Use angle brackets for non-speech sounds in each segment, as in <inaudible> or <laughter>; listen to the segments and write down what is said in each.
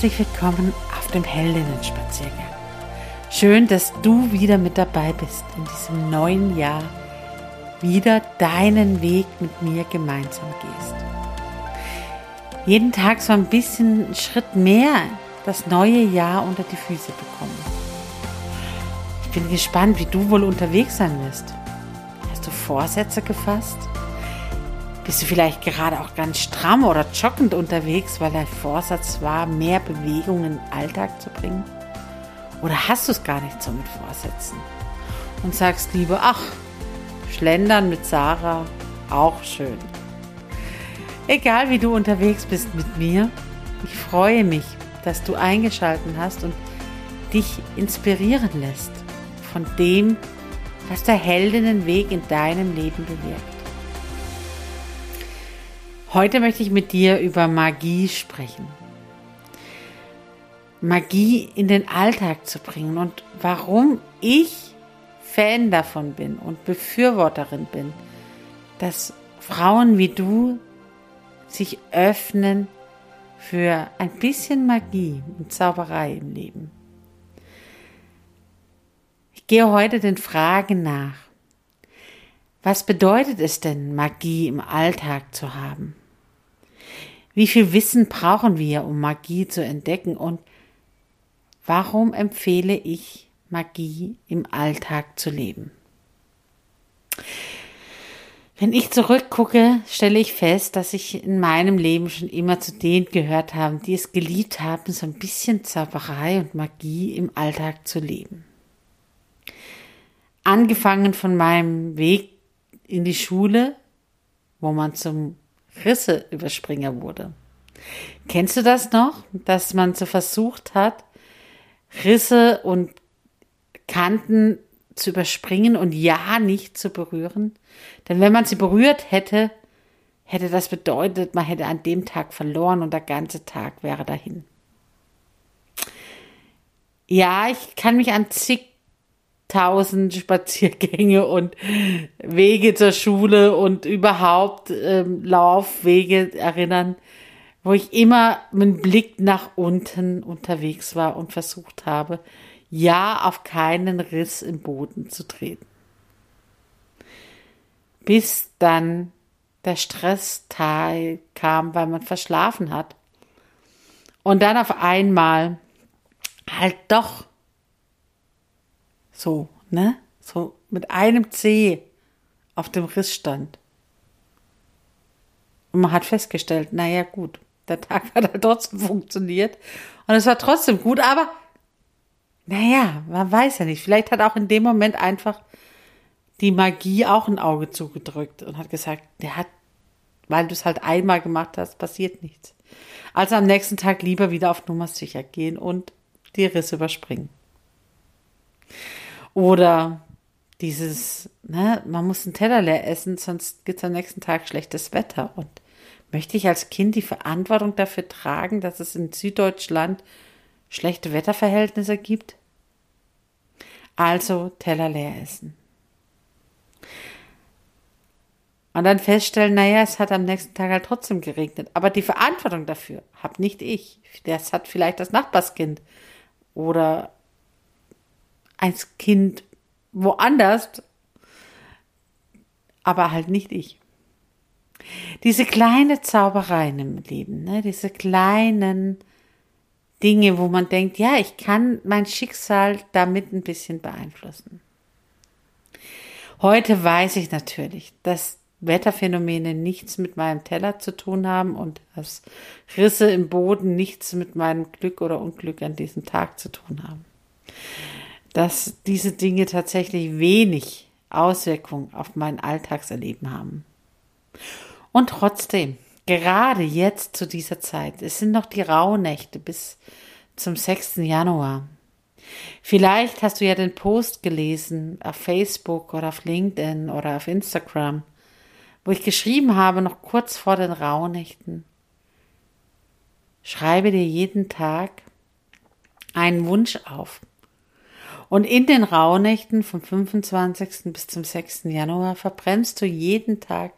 Herzlich willkommen auf dem Heldinnen-Spaziergang. Schön, dass du wieder mit dabei bist in diesem neuen Jahr, wieder deinen Weg mit mir gemeinsam gehst. Jeden Tag so ein bisschen einen Schritt mehr das neue Jahr unter die Füße bekommen. Ich bin gespannt, wie du wohl unterwegs sein wirst. Hast du Vorsätze gefasst? Bist du vielleicht gerade auch ganz stramm oder joggend unterwegs, weil dein Vorsatz war, mehr Bewegung in den Alltag zu bringen? Oder hast du es gar nicht so mit Vorsätzen? Und sagst lieber, ach, Schlendern mit Sarah, auch schön. Egal wie du unterwegs bist mit mir, ich freue mich, dass du eingeschalten hast und dich inspirieren lässt von dem, was der Heldinnenweg in deinem Leben bewirkt. Heute möchte ich mit dir über Magie sprechen. Magie in den Alltag zu bringen und warum ich Fan davon bin und Befürworterin bin, dass Frauen wie du sich öffnen für ein bisschen Magie und Zauberei im Leben. Ich gehe heute den Fragen nach. Was bedeutet es denn, Magie im Alltag zu haben? Wie viel Wissen brauchen wir, um Magie zu entdecken? Und warum empfehle ich, Magie im Alltag zu leben? Wenn ich zurückgucke, stelle ich fest, dass ich in meinem Leben schon immer zu denen gehört habe, die es geliebt haben, so ein bisschen Zauberei und Magie im Alltag zu leben. Angefangen von meinem Weg in die Schule, wo man zum Risseüberspringer wurde. Kennst du das noch, dass man so versucht hat, Risse und Kanten zu überspringen und ja nicht zu berühren? Denn wenn man sie berührt hätte, hätte das bedeutet, man hätte an dem Tag verloren und der ganze Tag wäre dahin. Ja, ich kann mich an zig tausend Spaziergänge und Wege zur Schule und überhaupt ähm, Laufwege erinnern, wo ich immer mit Blick nach unten unterwegs war und versucht habe, ja auf keinen Riss im Boden zu treten. Bis dann der Stressteil kam, weil man verschlafen hat. Und dann auf einmal halt doch so, ne? So mit einem C auf dem Riss stand. Und man hat festgestellt, naja, gut, der Tag <laughs> hat halt trotzdem funktioniert. Und es war trotzdem gut, aber naja, man weiß ja nicht. Vielleicht hat auch in dem Moment einfach die Magie auch ein Auge zugedrückt und hat gesagt, der hat, weil du es halt einmal gemacht hast, passiert nichts. Also am nächsten Tag lieber wieder auf Nummer sicher gehen und die Risse überspringen. Oder dieses, ne, man muss einen Teller leer essen, sonst gibt es am nächsten Tag schlechtes Wetter. Und möchte ich als Kind die Verantwortung dafür tragen, dass es in Süddeutschland schlechte Wetterverhältnisse gibt? Also Teller leer essen. Und dann feststellen, naja, es hat am nächsten Tag halt trotzdem geregnet. Aber die Verantwortung dafür habe nicht ich. Das hat vielleicht das Nachbarskind. Oder ein Kind woanders, aber halt nicht ich. Diese kleine Zaubereien im Leben, ne? diese kleinen Dinge, wo man denkt, ja, ich kann mein Schicksal damit ein bisschen beeinflussen. Heute weiß ich natürlich, dass Wetterphänomene nichts mit meinem Teller zu tun haben und dass Risse im Boden nichts mit meinem Glück oder Unglück an diesem Tag zu tun haben. Dass diese Dinge tatsächlich wenig Auswirkung auf mein Alltagserleben haben. Und trotzdem, gerade jetzt zu dieser Zeit, es sind noch die Rauhnächte bis zum 6. Januar. Vielleicht hast du ja den Post gelesen auf Facebook oder auf LinkedIn oder auf Instagram wo ich geschrieben habe, noch kurz vor den Rauhnächten. Schreibe dir jeden Tag einen Wunsch auf. Und in den Rauhnächten vom 25. bis zum 6. Januar verbrennst du jeden Tag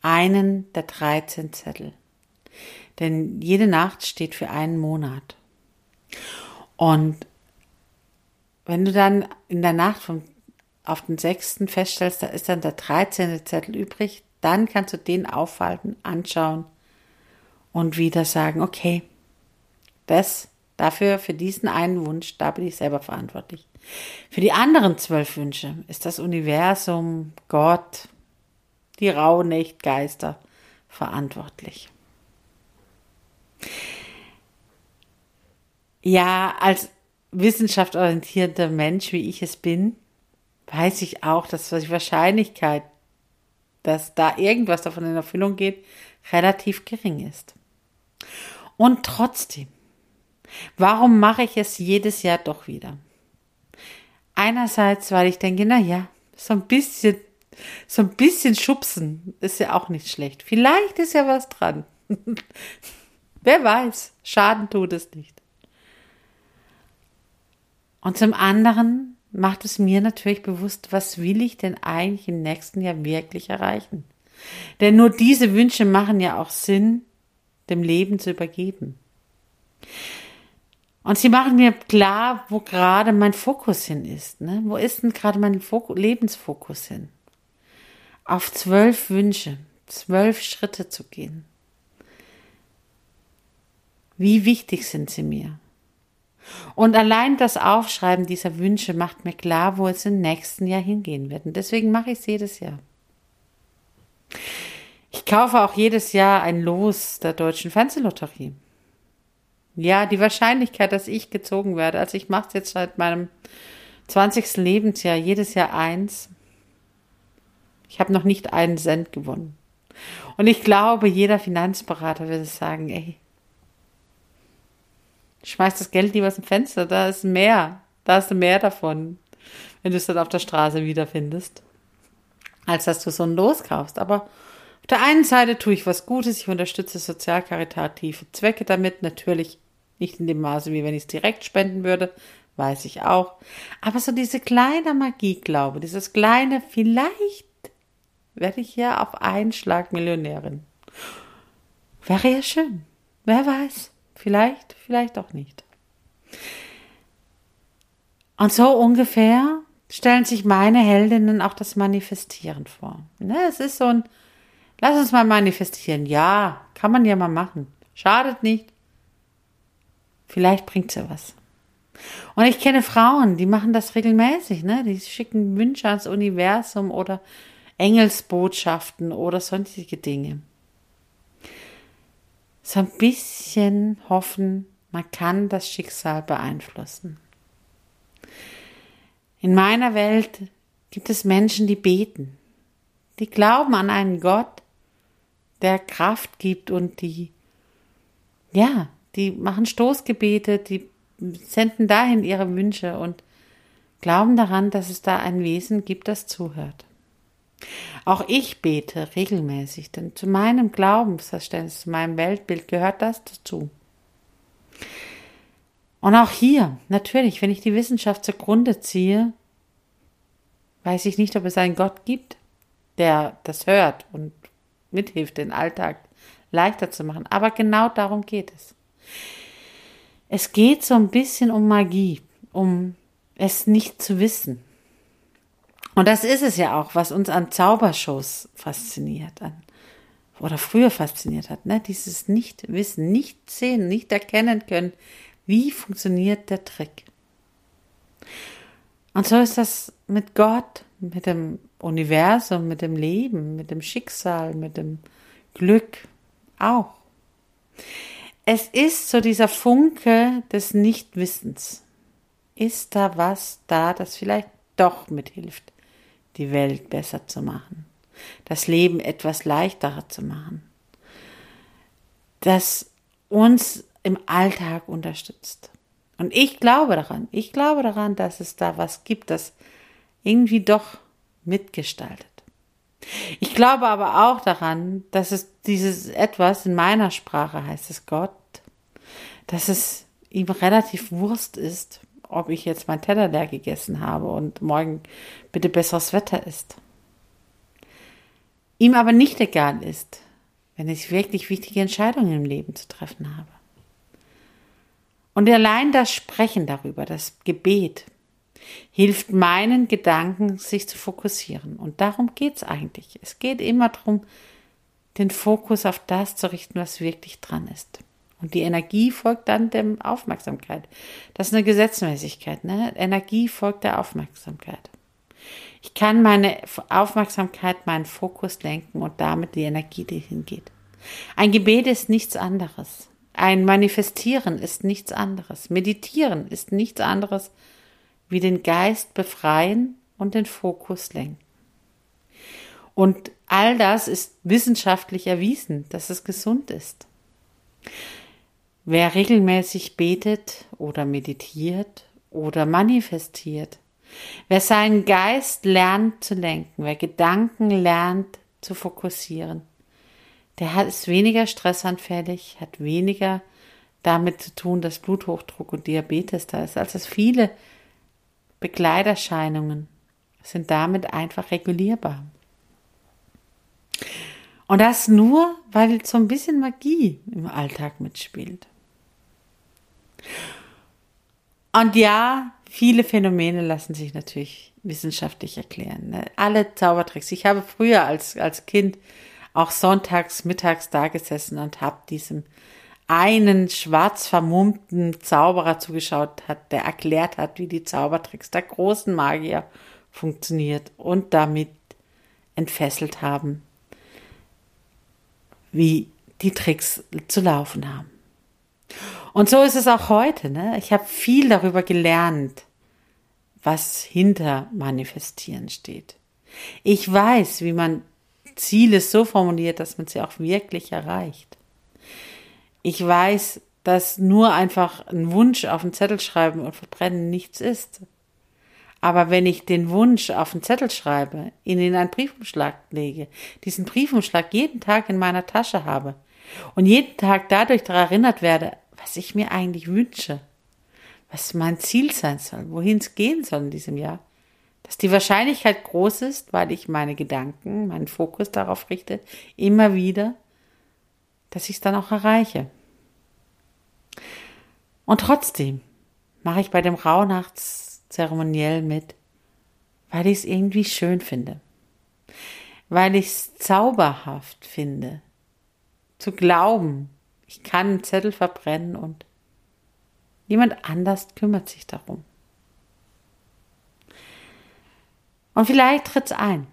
einen der 13 Zettel. Denn jede Nacht steht für einen Monat. Und wenn du dann in der Nacht vom auf den sechsten feststellst, da ist dann der 13. Zettel übrig, dann kannst du den aufhalten, anschauen und wieder sagen, okay, das, dafür, für diesen einen Wunsch, da bin ich selber verantwortlich. Für die anderen zwölf Wünsche ist das Universum, Gott, die Rauhnächtgeister verantwortlich. Ja, als wissenschaftsorientierter Mensch, wie ich es bin, weiß ich auch, dass die Wahrscheinlichkeit, dass da irgendwas davon in Erfüllung geht, relativ gering ist. Und trotzdem, warum mache ich es jedes Jahr doch wieder? Einerseits, weil ich denke, na ja, so ein bisschen, so ein bisschen schubsen ist ja auch nicht schlecht. Vielleicht ist ja was dran. <laughs> Wer weiß, Schaden tut es nicht. Und zum anderen, macht es mir natürlich bewusst, was will ich denn eigentlich im nächsten Jahr wirklich erreichen? Denn nur diese Wünsche machen ja auch Sinn, dem Leben zu übergeben. Und sie machen mir klar, wo gerade mein Fokus hin ist. Ne? Wo ist denn gerade mein Fokus, Lebensfokus hin? Auf zwölf Wünsche, zwölf Schritte zu gehen. Wie wichtig sind sie mir? Und allein das Aufschreiben dieser Wünsche macht mir klar, wo es im nächsten Jahr hingehen wird. Und deswegen mache ich es jedes Jahr. Ich kaufe auch jedes Jahr ein Los der deutschen Fernsehlotterie. Ja, die Wahrscheinlichkeit, dass ich gezogen werde, also ich mache es jetzt seit meinem 20. Lebensjahr, jedes Jahr eins. Ich habe noch nicht einen Cent gewonnen. Und ich glaube, jeder Finanzberater würde sagen, ey, Schmeiß das Geld lieber aus dem Fenster, da ist mehr. Da hast du mehr davon, wenn du es dann auf der Straße wiederfindest, als dass du so ein Los kaufst. Aber der einen Seite tue ich was Gutes, ich unterstütze sozialkaritative Zwecke damit, natürlich nicht in dem Maße, wie wenn ich es direkt spenden würde, weiß ich auch. Aber so diese kleine Magieglaube, dieses kleine, vielleicht werde ich ja auf einen Schlag Millionärin. Wäre ja schön. Wer weiß. Vielleicht, vielleicht auch nicht. Und so ungefähr stellen sich meine Heldinnen auch das Manifestieren vor. Ne, es ist so ein, lass uns mal manifestieren. Ja, kann man ja mal machen. Schadet nicht. Vielleicht bringt sie was. Und ich kenne Frauen, die machen das regelmäßig, ne? Die schicken Wünsche ans Universum oder Engelsbotschaften oder sonstige Dinge so ein bisschen hoffen, man kann das Schicksal beeinflussen. In meiner Welt gibt es Menschen, die beten, die glauben an einen Gott, der Kraft gibt und die, ja, die machen Stoßgebete, die senden dahin ihre Wünsche und glauben daran, dass es da ein Wesen gibt, das zuhört. Auch ich bete regelmäßig, denn zu meinem Glaubensverständnis, zu meinem Weltbild gehört das dazu. Und auch hier, natürlich, wenn ich die Wissenschaft zugrunde ziehe, weiß ich nicht, ob es einen Gott gibt, der das hört und mithilft, den Alltag leichter zu machen. Aber genau darum geht es. Es geht so ein bisschen um Magie, um es nicht zu wissen. Und das ist es ja auch, was uns an Zaubershows fasziniert, an oder früher fasziniert hat, ne? dieses Nicht-Wissen, nicht sehen, nicht erkennen können, wie funktioniert der Trick. Und so ist das mit Gott, mit dem Universum, mit dem Leben, mit dem Schicksal, mit dem Glück auch. Es ist so dieser Funke des Nichtwissens. Ist da was da, das vielleicht doch mithilft, die Welt besser zu machen, das Leben etwas leichterer zu machen, das uns im Alltag unterstützt. Und ich glaube daran, ich glaube daran, dass es da was gibt, das irgendwie doch mitgestaltet. Ich glaube aber auch daran, dass es dieses etwas, in meiner Sprache heißt es Gott, dass es ihm relativ Wurst ist, ob ich jetzt mein Teller leer gegessen habe und morgen bitte besseres Wetter ist. Ihm aber nicht egal ist, wenn ich wirklich wichtige Entscheidungen im Leben zu treffen habe. Und allein das Sprechen darüber, das Gebet, hilft meinen Gedanken, sich zu fokussieren. Und darum geht es eigentlich. Es geht immer darum, den Fokus auf das zu richten, was wirklich dran ist. Und die Energie folgt dann der Aufmerksamkeit. Das ist eine Gesetzmäßigkeit. Ne? Energie folgt der Aufmerksamkeit. Ich kann meine Aufmerksamkeit, meinen Fokus lenken und damit die Energie, die hingeht. Ein Gebet ist nichts anderes. Ein Manifestieren ist nichts anderes. Meditieren ist nichts anderes wie den Geist befreien und den Fokus lenken. Und all das ist wissenschaftlich erwiesen, dass es gesund ist. Wer regelmäßig betet oder meditiert oder manifestiert, wer seinen Geist lernt zu lenken, wer Gedanken lernt zu fokussieren, der ist weniger stressanfällig, hat weniger damit zu tun, dass Bluthochdruck und Diabetes da ist, als es viele Begleiterscheinungen sind damit einfach regulierbar. Und das nur, weil so ein bisschen Magie im Alltag mitspielt. Und ja, viele Phänomene lassen sich natürlich wissenschaftlich erklären. Ne? Alle Zaubertricks. Ich habe früher als, als Kind auch sonntags, mittags da gesessen und habe diesem einen schwarz vermummten Zauberer zugeschaut hat, der erklärt hat, wie die Zaubertricks der großen Magier funktioniert und damit entfesselt haben, wie die Tricks zu laufen haben. Und so ist es auch heute. Ne? Ich habe viel darüber gelernt, was hinter Manifestieren steht. Ich weiß, wie man Ziele so formuliert, dass man sie auch wirklich erreicht. Ich weiß, dass nur einfach ein Wunsch auf einen Zettel schreiben und verbrennen nichts ist. Aber wenn ich den Wunsch auf einen Zettel schreibe, ihn in einen Briefumschlag lege, diesen Briefumschlag jeden Tag in meiner Tasche habe und jeden Tag dadurch daran erinnert werde, was ich mir eigentlich wünsche, was mein Ziel sein soll, wohin es gehen soll in diesem Jahr, dass die Wahrscheinlichkeit groß ist, weil ich meine Gedanken, meinen Fokus darauf richte, immer wieder dass ich es dann auch erreiche. Und trotzdem mache ich bei dem Rauhnachtszeremoniell mit, weil ich es irgendwie schön finde, weil ich es zauberhaft finde, zu glauben, ich kann einen Zettel verbrennen und jemand anders kümmert sich darum. Und vielleicht tritt es ein.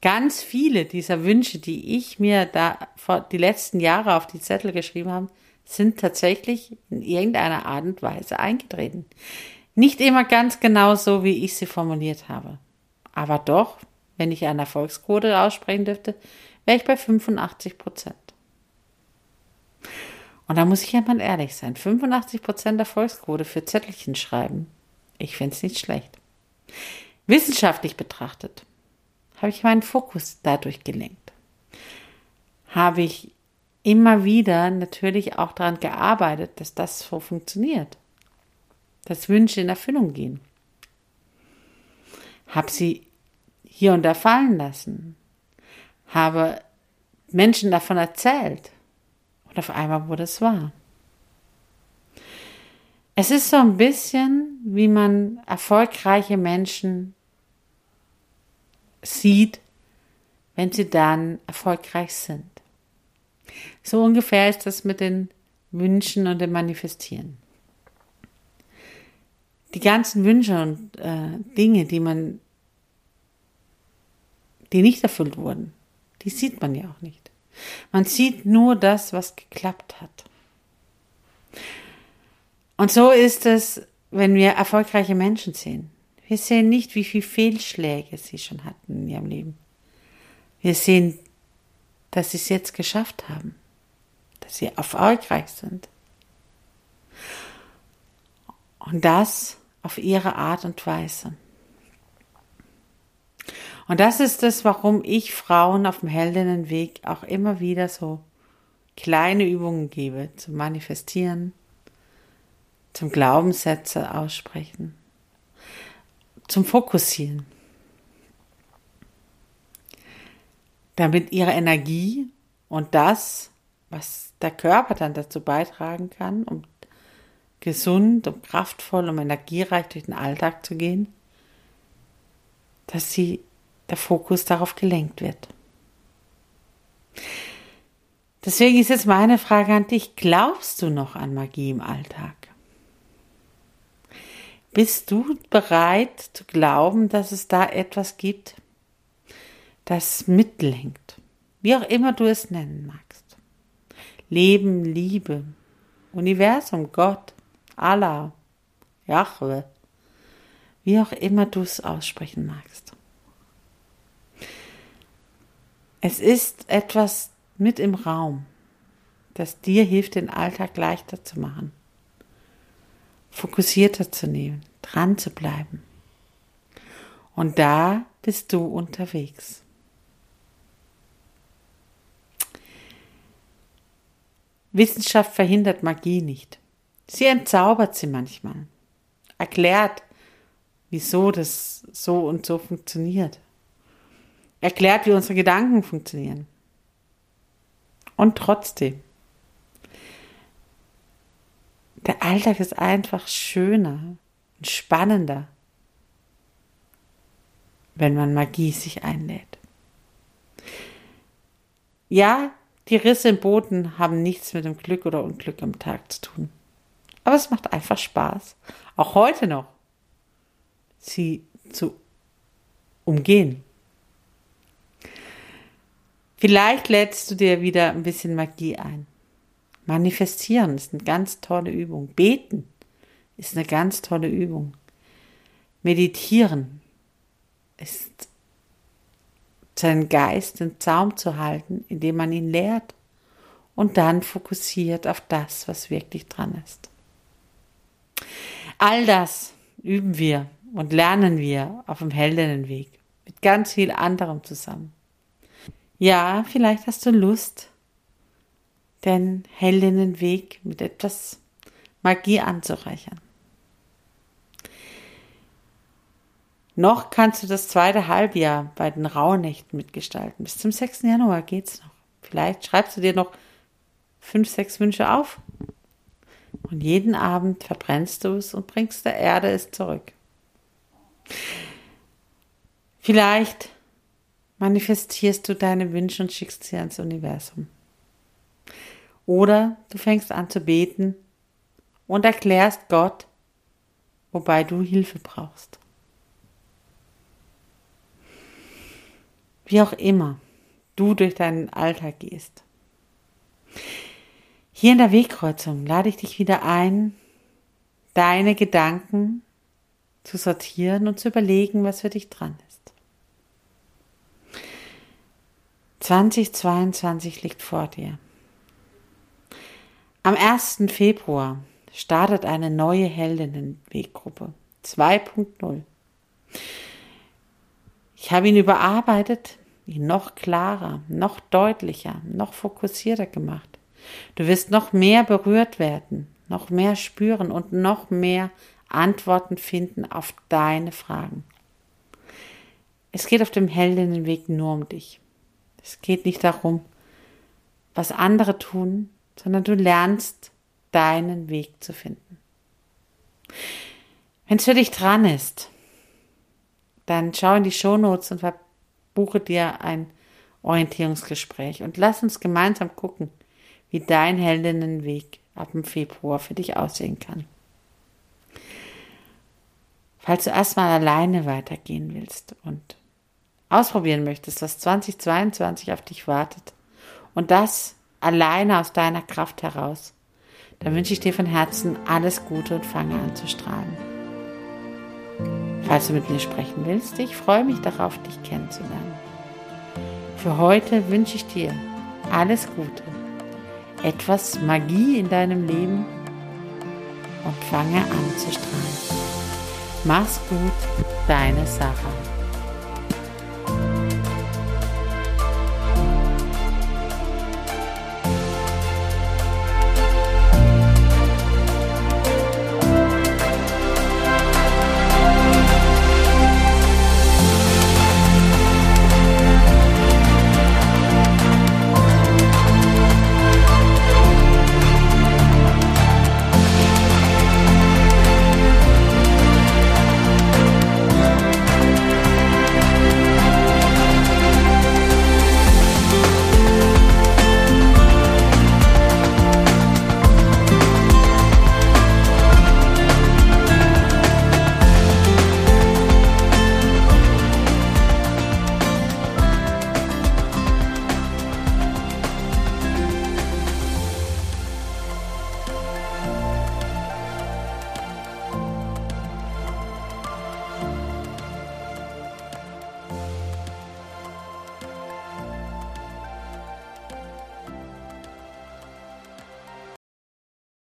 Ganz viele dieser Wünsche, die ich mir da vor die letzten Jahre auf die Zettel geschrieben habe, sind tatsächlich in irgendeiner Art und Weise eingetreten. Nicht immer ganz genau so, wie ich sie formuliert habe. Aber doch, wenn ich eine Erfolgsquote aussprechen dürfte, wäre ich bei 85 Prozent. Und da muss ich ja mal ehrlich sein. 85 Prozent Erfolgsquote für Zettelchen schreiben. Ich finde es nicht schlecht. Wissenschaftlich betrachtet habe ich meinen Fokus dadurch gelenkt. Habe ich immer wieder natürlich auch daran gearbeitet, dass das so funktioniert. Dass Wünsche in Erfüllung gehen. Habe sie hier und da fallen lassen. Habe Menschen davon erzählt. Und auf einmal wurde es wahr. Es ist so ein bisschen, wie man erfolgreiche Menschen sieht, wenn sie dann erfolgreich sind. So ungefähr ist das mit den Wünschen und dem Manifestieren. Die ganzen Wünsche und äh, Dinge, die man, die nicht erfüllt wurden, die sieht man ja auch nicht. Man sieht nur das, was geklappt hat. Und so ist es, wenn wir erfolgreiche Menschen sehen. Wir sehen nicht, wie viele Fehlschläge sie schon hatten in ihrem Leben. Wir sehen, dass sie es jetzt geschafft haben, dass sie erfolgreich sind. Und das auf ihre Art und Weise. Und das ist es, warum ich Frauen auf dem Heldinnenweg auch immer wieder so kleine Übungen gebe zum Manifestieren, zum Glaubenssätze aussprechen, zum Fokussieren. Damit ihre Energie und das, was der Körper dann dazu beitragen kann, um gesund und kraftvoll, um energiereich durch den Alltag zu gehen, dass sie der Fokus darauf gelenkt wird. Deswegen ist jetzt meine Frage an dich, glaubst du noch an Magie im Alltag? Bist du bereit zu glauben, dass es da etwas gibt, das mitlenkt? Wie auch immer du es nennen magst. Leben, Liebe, Universum, Gott, Allah, Jahwe, wie auch immer du es aussprechen magst. Es ist etwas mit im Raum, das dir hilft, den Alltag leichter zu machen fokussierter zu nehmen, dran zu bleiben. Und da bist du unterwegs. Wissenschaft verhindert Magie nicht. Sie entzaubert sie manchmal, erklärt, wieso das so und so funktioniert, erklärt, wie unsere Gedanken funktionieren. Und trotzdem der Alltag ist einfach schöner und spannender, wenn man Magie sich einlädt. Ja, die Risse im Boden haben nichts mit dem Glück oder Unglück am Tag zu tun. Aber es macht einfach Spaß, auch heute noch, sie zu umgehen. Vielleicht lädst du dir wieder ein bisschen Magie ein. Manifestieren ist eine ganz tolle Übung. Beten ist eine ganz tolle Übung. Meditieren ist seinen Geist in Zaum zu halten, indem man ihn lehrt und dann fokussiert auf das, was wirklich dran ist. All das üben wir und lernen wir auf dem Heldinnenweg mit ganz viel anderem zusammen. Ja, vielleicht hast du Lust, den Heldinnenweg mit etwas Magie anzureichern. Noch kannst du das zweite Halbjahr bei den Rauhnächten mitgestalten. Bis zum 6. Januar geht's noch. Vielleicht schreibst du dir noch fünf, sechs Wünsche auf. Und jeden Abend verbrennst du es und bringst der Erde es zurück. Vielleicht manifestierst du deine Wünsche und schickst sie ans Universum. Oder du fängst an zu beten und erklärst Gott, wobei du Hilfe brauchst. Wie auch immer du durch deinen Alltag gehst. Hier in der Wegkreuzung lade ich dich wieder ein, deine Gedanken zu sortieren und zu überlegen, was für dich dran ist. 2022 liegt vor dir. Am 1. Februar startet eine neue Heldinnenweggruppe 2.0. Ich habe ihn überarbeitet, ihn noch klarer, noch deutlicher, noch fokussierter gemacht. Du wirst noch mehr berührt werden, noch mehr spüren und noch mehr Antworten finden auf deine Fragen. Es geht auf dem Heldinnenweg nur um dich. Es geht nicht darum, was andere tun, sondern du lernst deinen Weg zu finden. Wenn es für dich dran ist, dann schau in die Shownotes und buche dir ein Orientierungsgespräch und lass uns gemeinsam gucken, wie dein Heldinnenweg ab dem Februar für dich aussehen kann. Falls du erstmal alleine weitergehen willst und ausprobieren möchtest, was 2022 auf dich wartet und das alleine aus deiner Kraft heraus, dann wünsche ich dir von Herzen alles Gute und fange an zu strahlen. Falls du mit mir sprechen willst, ich freue mich darauf, dich kennenzulernen. Für heute wünsche ich dir alles Gute, etwas Magie in deinem Leben und fange an zu strahlen. Mach's gut, deine Sarah.